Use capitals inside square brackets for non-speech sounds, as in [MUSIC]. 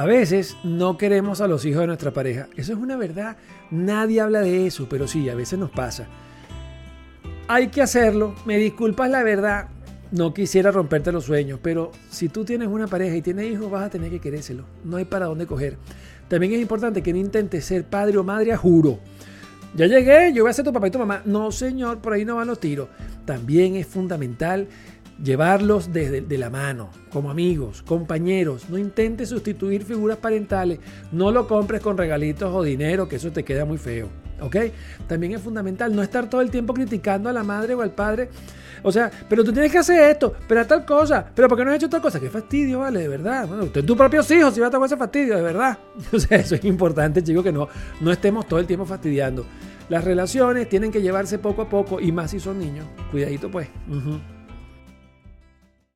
A veces no queremos a los hijos de nuestra pareja. Eso es una verdad. Nadie habla de eso, pero sí, a veces nos pasa. Hay que hacerlo. Me disculpas la verdad. No quisiera romperte los sueños, pero si tú tienes una pareja y tienes hijos, vas a tener que querérselo. No hay para dónde coger. También es importante que no intentes ser padre o madre a juro. Ya llegué, yo voy a ser tu papá y tu mamá. No, señor, por ahí no van los tiros. También es fundamental llevarlos desde de la mano, como amigos, compañeros. No intentes sustituir figuras parentales. No lo compres con regalitos o dinero, que eso te queda muy feo. ¿Ok? También es fundamental no estar todo el tiempo criticando a la madre o al padre. O sea, pero tú tienes que hacer esto, pero tal cosa, pero ¿por qué no has hecho tal cosa? Qué fastidio, vale, de verdad. Bueno, usted tus propios hijos si va a tomar ese fastidio, de verdad. [LAUGHS] O sea, eso es importante, chicos, que no, no estemos todo el tiempo fastidiando. Las relaciones tienen que llevarse poco a poco y más si son niños. Cuidadito, pues.